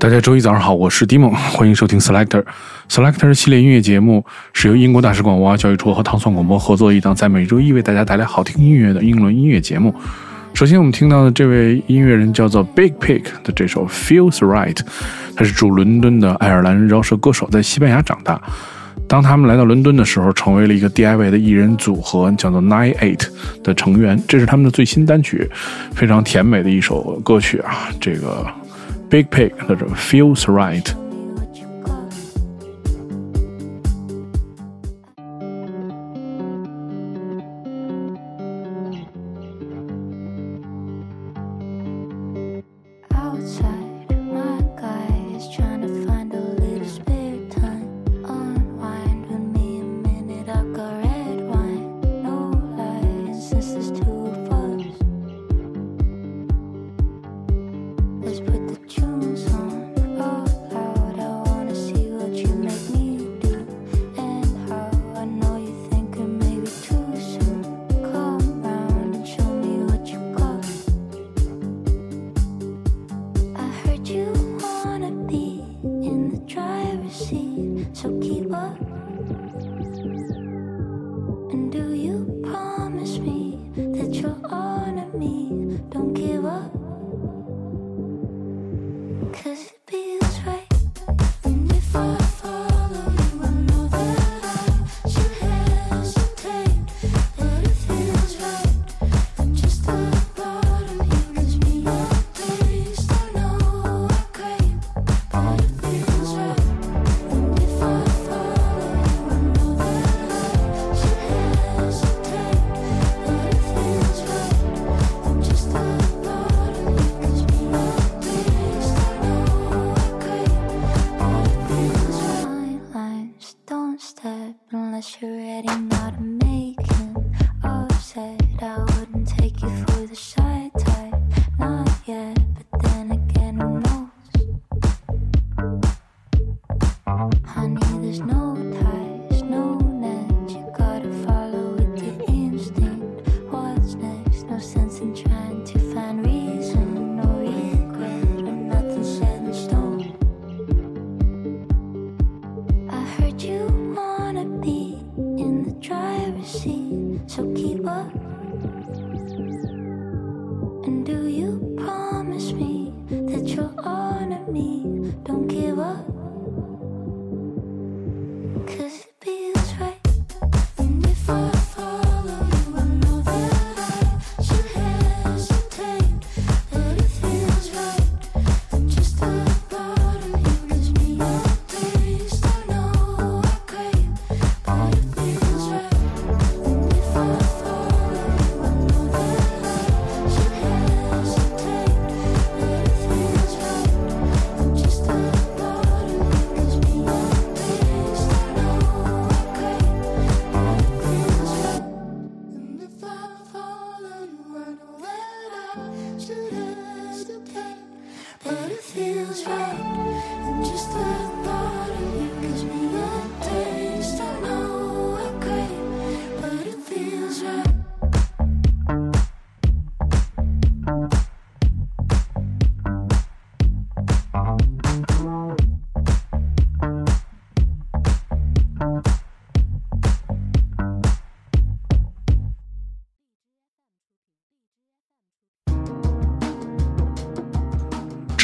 大家周一早上好，我是 d i m o 欢迎收听 Selector。Selector 系列音乐节目是由英国大使馆文化教育处和糖蒜广播合作一档，在每周一为大家带来好听音乐的英伦音乐节目。首先，我们听到的这位音乐人叫做 Big Pig 的这首 Feels Right，他是住伦敦的爱尔兰饶舌歌手，在西班牙长大。当他们来到伦敦的时候，成为了一个 DIY 的艺人组合，叫做 Nine Eight 的成员。这是他们的最新单曲，非常甜美的一首歌曲啊！这个 Biig Piig 的这 Feels Right。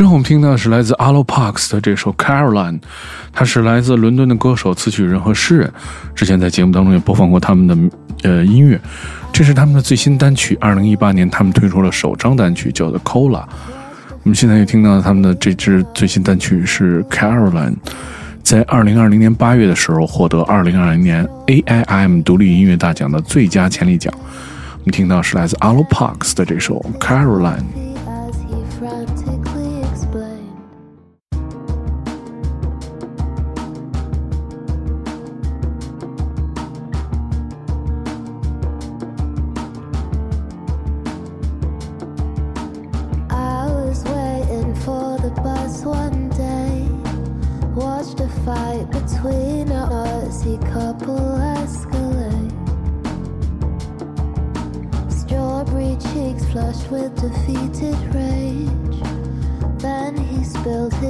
我们听到是来自 Alo Parks 的这首 Caroline，他是来自伦敦的歌手、词曲人和诗人。之前在节目当中也播放过他们的呃音乐，这是他们的最新单曲。二零一八年他们推出了首张单曲，叫做 Cola。我们现在又听到他们的这支最新单曲是 Caroline，在二零二零年八月的时候获得二零二零年 AIM 独立音乐大奖的最佳潜力奖。我们听到是来自 Alo Parks 的这首 Caroline。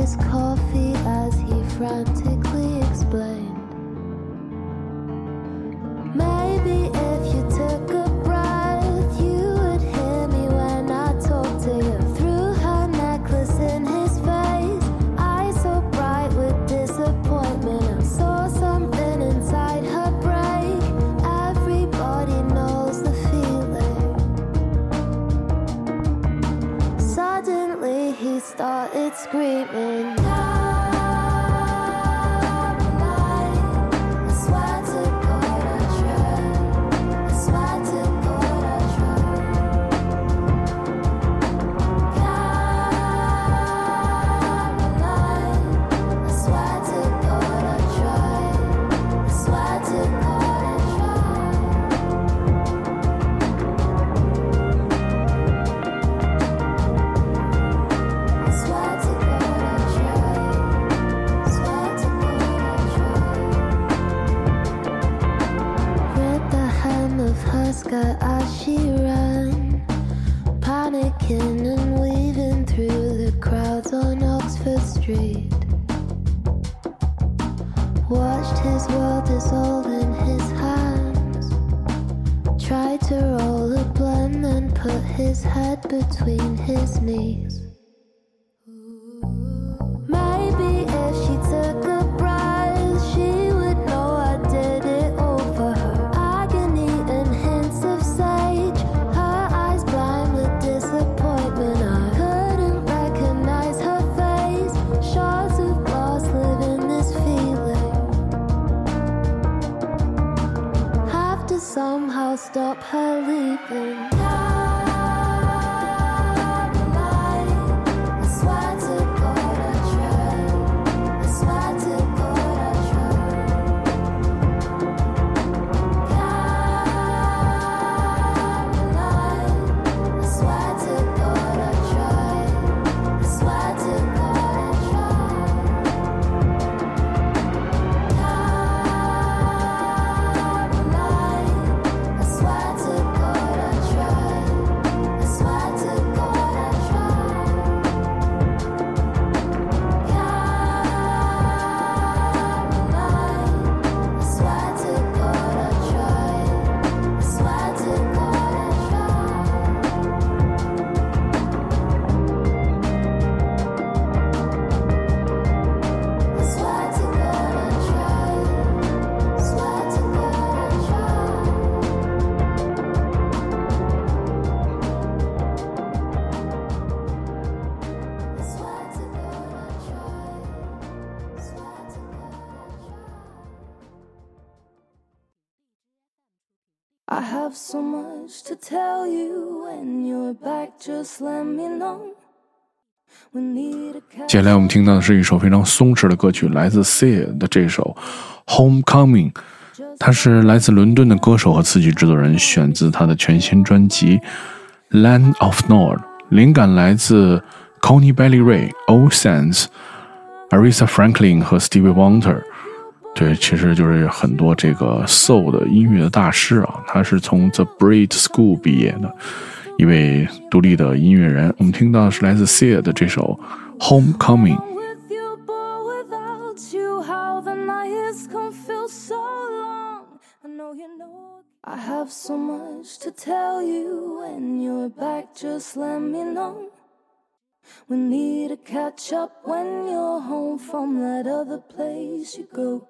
His coffee as he frantically explained. Started his knees. Maybe if she took a breath, she would know I did it all for her. Agony and hints of sage, her eyes blind with disappointment. I couldn't recognize her face. Shards of glass live in this feeling. Have to somehow stop her leaving. Have so much to tell you. When you're back, just let me know. We need a 接下来我们听到的是一首非常松弛的歌曲，来自 s e a 的这首《Homecoming》，它是来自伦敦的歌手和词曲制作人，选自他的全新专辑《Land of Nod》，灵感来自 Connie Bellyray、Old Sands、Arisa Franklin 和 Stevie Wonder。对，其实就是很多这个 soul 的音乐的大师啊，他是从 The BRIT School 毕业的一位独立的音乐人。我们听到的是来自 Thea 的这首《Homecoming》。I have so much to tell you when you're back, just let me know. We need to catch up when you're home from that other place you go.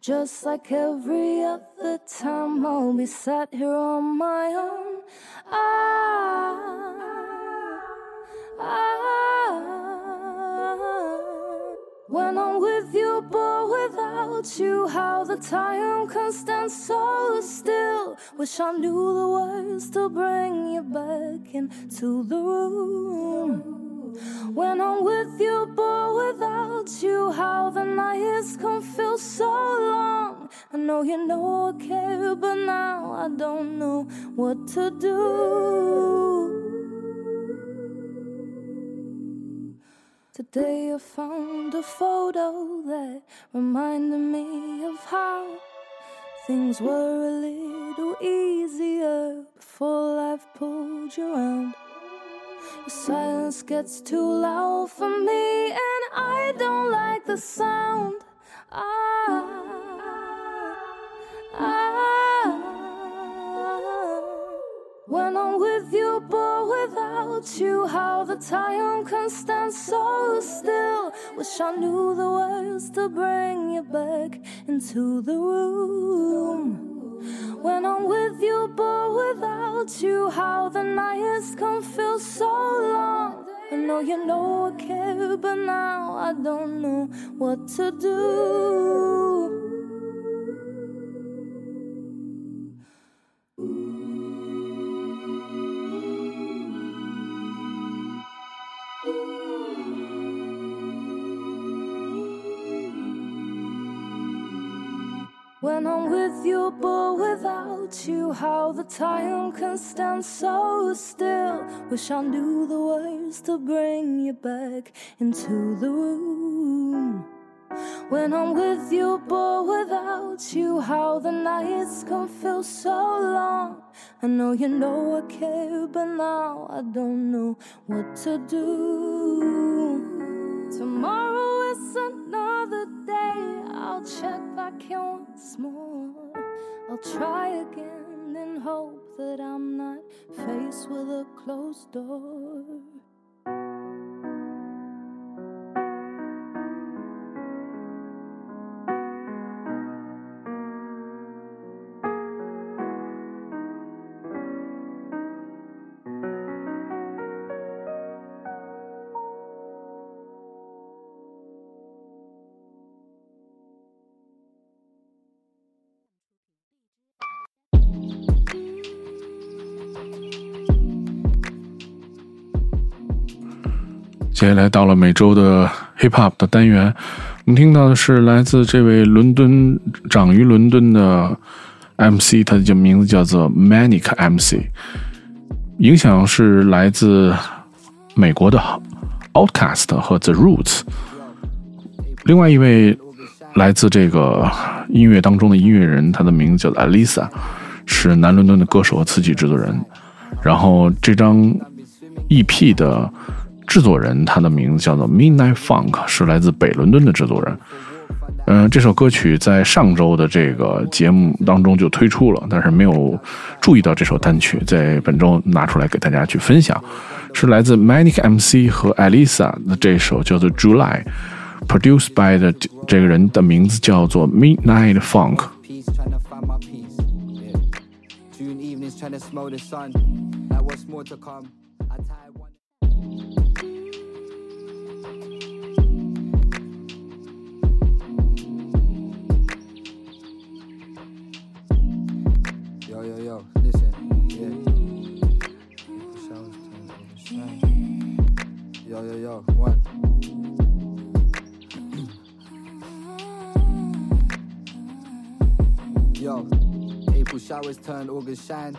Just like every other time, I'll be sat here on my own. I, I, when I'm with you, but without you, how the time can stand so still. Wish I knew the words to bring you back into the room. When I'm with you, but without you, how the nights can feel so long. I know you know I care, but now I don't know what to do. Today I found a photo that reminded me of how things were a little easier before life pulled you around. Your silence gets too loud for me, and I don't like the sound. Ah, ah. When I'm with you, but without you, how the time can stand so still. Wish I knew the words to bring you back into the room. When I'm with you, but without you, how the nights can feel so long. I know you know I care, but now I don't know what to do. When I'm with you, but without you, how the time can stand so still. Wish I knew the words to bring you back into the room. When I'm with you, but without you, how the nights can feel so long. I know you know I care, but now I don't know what to do. Tomorrow is another day. I'll check once more. I'll try again and hope that I'm not faced with a closed door. 接下来到了每周的 hip hop 的单元，我们听到的是来自这位伦敦长于伦敦的 MC，他的名字叫做 Manic MC，影响是来自美国的 Outcast 和 The Roots。另外一位来自这个音乐当中的音乐人，他的名字叫做 Alisa，是南伦敦的歌手和词曲制作人。然后这张 EP 的制作人，他的名字叫做 Midnight Funk，是来自北伦敦的制作人。嗯、这首歌曲在上周的这个节目当中就推出了，但是没有注意到这首单曲，在本周拿出来给大家去分享，是来自 Manic MC 和 Alisa 的这首叫做 July。Produced by 的这个人的名字叫做 Midnight Funk。peace, trying to find my peace. Yeah. June evenings, trying to smell the sun. What's more to come. I tie. Yo, yo, yo, listen, yeah. Yo, yo, yo, one. Yo, April showers turn August shine.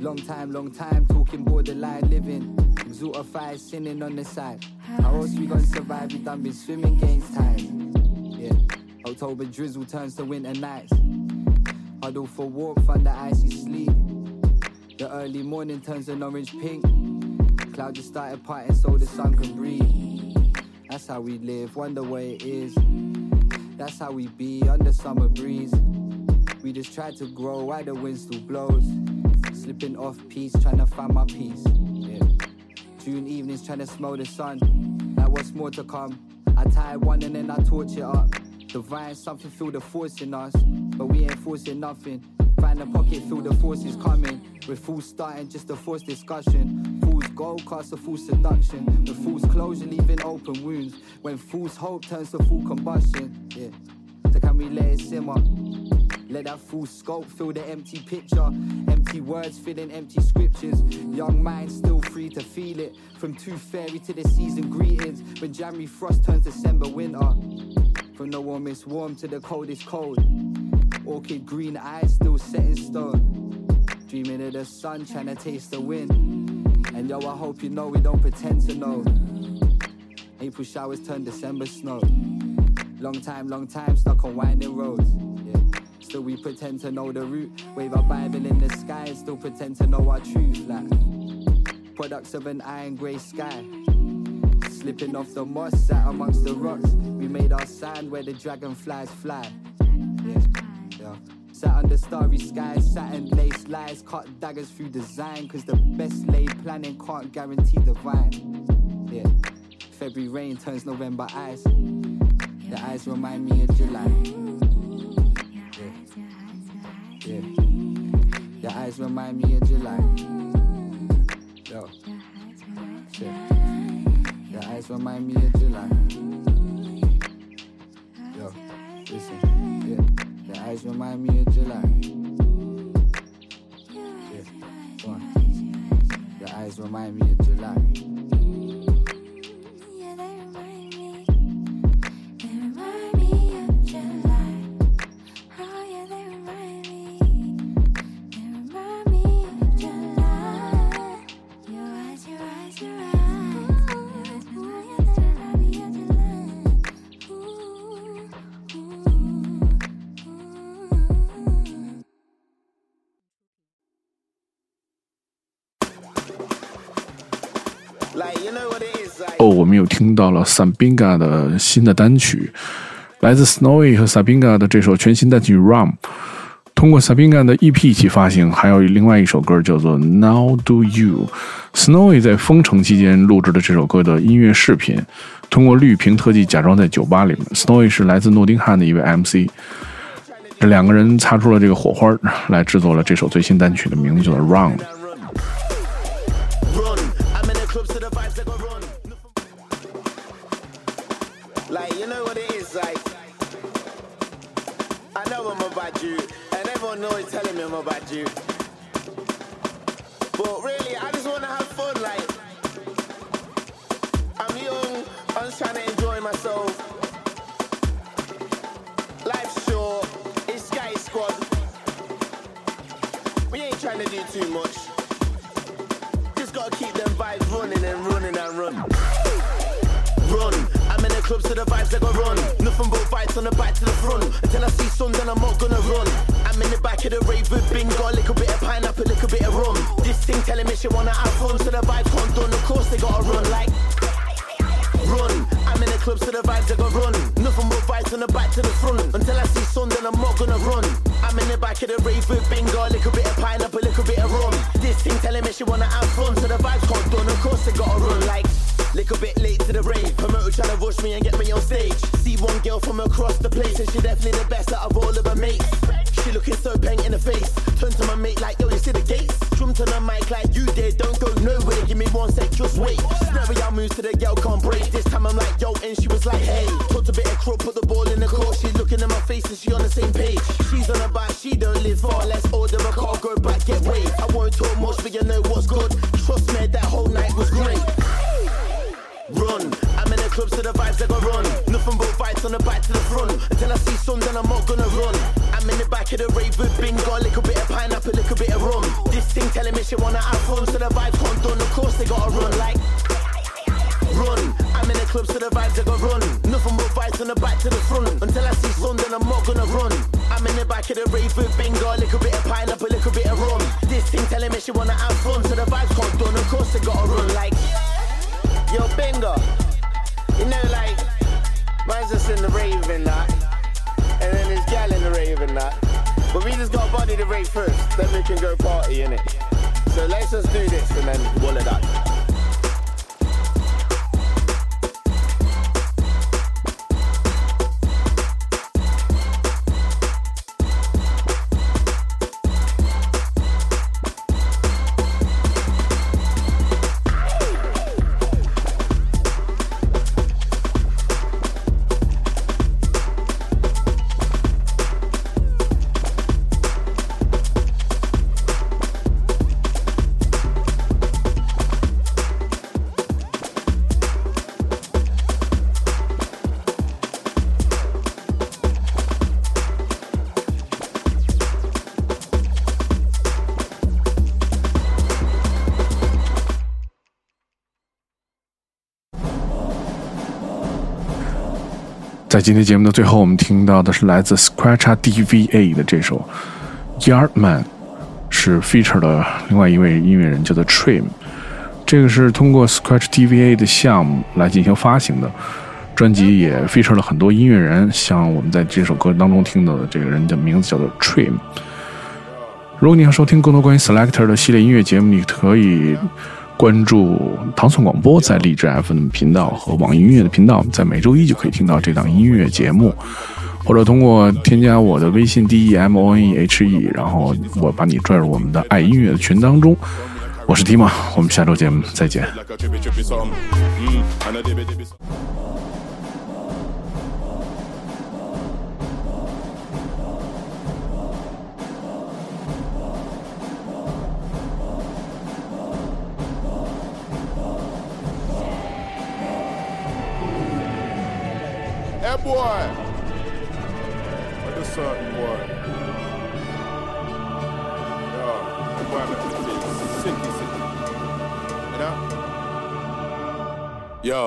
Long time, long time, talking borderline living. Exotified, sinning on the side. How else we gonna survive? We done been swimming against time. Yeah, October drizzle turns to winter nights. Huddle for warmth under icy sleet. The early morning turns an orange pink. Cloud just started parting so the sun can breathe. That's how we live, wonder where it is. That's how we be under summer breeze. We just try to grow while the wind still blows. Slipping off peace, trying to find my peace. Evenings trying to smell the sun. Like what's more to come? I tie one and then I torch it up. Divine something, feel the force in us. But we ain't forcing nothing. Find a pocket, feel the force is coming. We're full starting just a force discussion. Fools gold cast a full seduction. When fools closure leaving open wounds. When fools hope turns to full combustion. Yeah. So can we let it simmer? Let that full scope fill the empty picture. Empty words filling empty scriptures. Young minds still free to feel it. From tooth fairy to the season greetings. When January frost turns December winter. From the warmest warm to the coldest cold. Orchid green eyes still set in stone. Dreaming of the sun, trying to taste the wind. And yo, I hope you know we don't pretend to know. April showers turn December snow. Long time, long time stuck on winding roads. Still we pretend to know the route. Wave our Bible in the sky and still pretend to know our truth. Like products of an iron grey sky. Slipping off the moss, sat amongst the rocks. We made our sand where the dragonflies fly. Yeah, yeah. Sat under starry skies, satin lace lies, cut daggers through design. Cause the best laid planning can't guarantee the vine. Yeah, February rain turns November ice. The eyes remind me of July. Eyes remind me of July. Yo, yeah. The eyes remind me of July. Yo, listen, yeah. The eyes remind me of July. Yeah. The eyes remind me of July. 我们又听到了 Sabina 的新的单曲，来自 Snowy 和 Sabina 的这首全新单曲《Rum》，通过 Sabina 的 EP 一起发行。还有另外一首歌叫做《Now Do You》，Snowy 在封城期间录制的这首歌的音乐视频，通过绿屏特技假装在酒吧里面。Snowy 是来自诺丁汉的一位 MC，这两个人擦出了这个火花，来制作了这首最新单曲的名字叫做《Rum》。I know I'm a bad dude, and everyone always telling me I'm a bad dude. But really, I just wanna have fun. Like, I'm young, I'm just trying to enjoy myself. Life's short, it's Sky Squad. We ain't trying to do too much. Just gotta keep them vibes running and running and run. Run. I'm in the vibes they go run. Nothing but vibes on the back to the front. Until I see sun, then I'm not gonna run. I'm in the back of the rave with bingo, a little bit of pineapple, a little bit of rum. This thing telling me she wanna have fun, so the vibes can't done. Of course they gotta run like. Run. I'm in the club, so the vibes they go run. Nothing but vibes on the back to the front. Until I see sun, then I'm not gonna run. I'm in the back of the rave with bingo, a little bit of pineapple, a little bit of rum. This thing telling me she wanna have fun, so the vibes can't done. Of course they gotta run like. Little bit late to the rave. Promoter trying to rush me and get me on stage. See one girl from across the place, and she definitely the best out of all of her mates. She looking so bang in the face. Turn to my mate like, yo, you see the gates? Drum to the mic like, you did, don't go nowhere. Give me one sec, just wait. Snurry, I moves to the girl, can't break. This time I'm like, yo, and she was like, hey. Talked a bit of crook, put the ball in the court. She looking in my face and she on the same page. She's on a bike, she don't live far. Let's order a car, go back, get waved. I won't talk much, but you know what's good. The vibes they go run. Nothing but vibes on the back to the front. Until I see sun, then I'm not gonna run. I'm in the back of the rave with bingo, a little bit of pineapple, a little bit of rum. This thing telling me she wanna have fun, so the vibes can't done. Of course they gotta run like. Run, I'm in the club, so the vibes they go run. Nothing but vibes on the back to the front. Until I see sun, then I'm not gonna run. I'm in the back of the rave with bingo, a little bit of pineapple, a little bit of rum. This thing telling me she wanna have fun, so the vibes can't done. Of course they gotta run like. Can go party, innit? So let's just do this and then wall it up. 在今天节目的最后，我们听到的是来自 Scratch DVA 的这首《Yardman》，是 feature 的另外一位音乐人叫做 Trim。这个是通过 Scratch DVA 的项目来进行发行的。专辑也 feature 了很多音乐人，像我们在这首歌当中听到的这个人的名字叫做 Trim。如果你想收听更多关于 Selector 的系列音乐节目，你可以关注糖蒜广播在荔枝 FM 频道和网易音乐的频道，在每周一就可以听到这档音乐节目，或者通过添加我的微信 D E M O N E H E，然后我把你拽入我们的爱音乐的群当中。我是 Tim，我们下周节目再见。A a dibby dibby. Hey boy, boy? Yo, the boy make sicky, sicky. You know? Yo,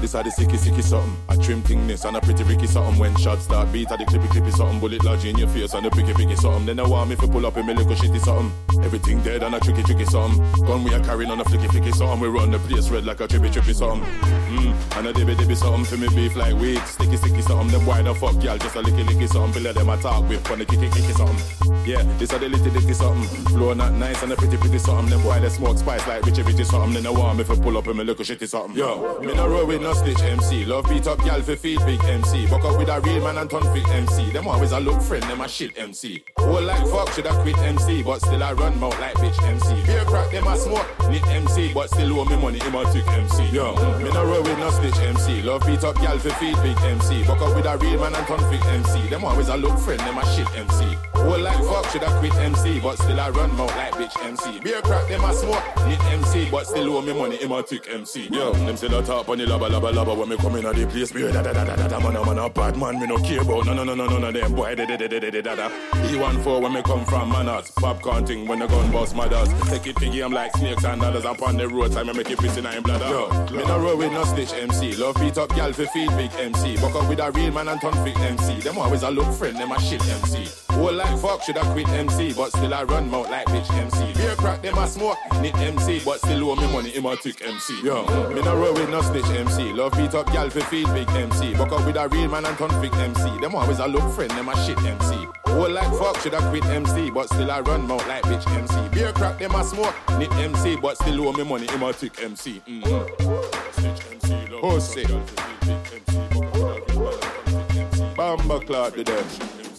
this are the sicky sicky something. I trim thing this and a pretty ricky something. When shots start beat at the clippy clippy something. Bullet lodge in your face and the picky picky something. Then I want me to pull up in me little shitty something. Everything dead and a tricky tricky something. Gun we are carrying on a flicky flicky something. We run the place red like a trippy trippy something. Mm, and a dibby dibby something for me beef like weed. Sticky sticky something. Them why the fuck y'all just a licky licky something. Below them I talk with the kicky kicky something. Yeah, this are the litty litty something. Flow not nice and a pretty pretty something. Them why they smoke spice like richy richy something. Then I want me to pull up in me little shitty something. Yo, me no roll with no stitch MC. Love beat up y'all for feed big MC. Buck up with a real man and turn fit MC. Them always a look friend, them a shit MC. Whole like fuck should I quit MC, but still I run mouth like bitch MC. Beer crack them a smoke, need MC, but still owe me money, him a tick MC. Yo, me no roll with no stitch MC. Love beat up y'all for feed big MC. Buck up with a real man and fit MC. Them always a look friend, them a shit MC. Whole like fuck, should I quit MC, but still I run mouth like bitch MC. Beer crack, them I smoke, need MC, but still owe me money, him a tick MC. Yo, them still a top on the lava lava lava when me come in at the place. Beer da da da da da da man, I'm a bad man, me no care about no no no no no them boy da da da da da da da. E14 when me come from manners, pop counting when the gun bust mothers. Take it to game like snakes and others upon the road, time I make it piss in I'm bladder. Yo, me no roll with no stitch MC, love beat up gal for feed big MC, buck up with a real man and turn fit MC. Them always a look friend, them a shit MC. Whole like fuck should I quit MC, but still I run mouth like bitch MC. Beer crack them I smoke, need MC, but still owe me money, him a tick MC. Yo, me no roll with no snitch MC, love beat up y'all for feed big MC. Buck up with a real man and fit MC. Them always a look friend, them a shit MC. Whole like fuck should I quit MC, but still I run mouth like bitch MC. Beer crack them I smoke, need MC, but still owe me money, him a tick MC. Mm-hmm. Snitch MC, love Pussy. y'all for feed big MC. Buck up with a real man and turn fit MC. Bamba clock to them.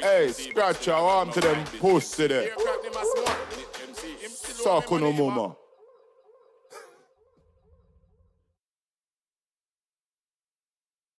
Hey, scratch your arm to them pussy there. Suck on no mama.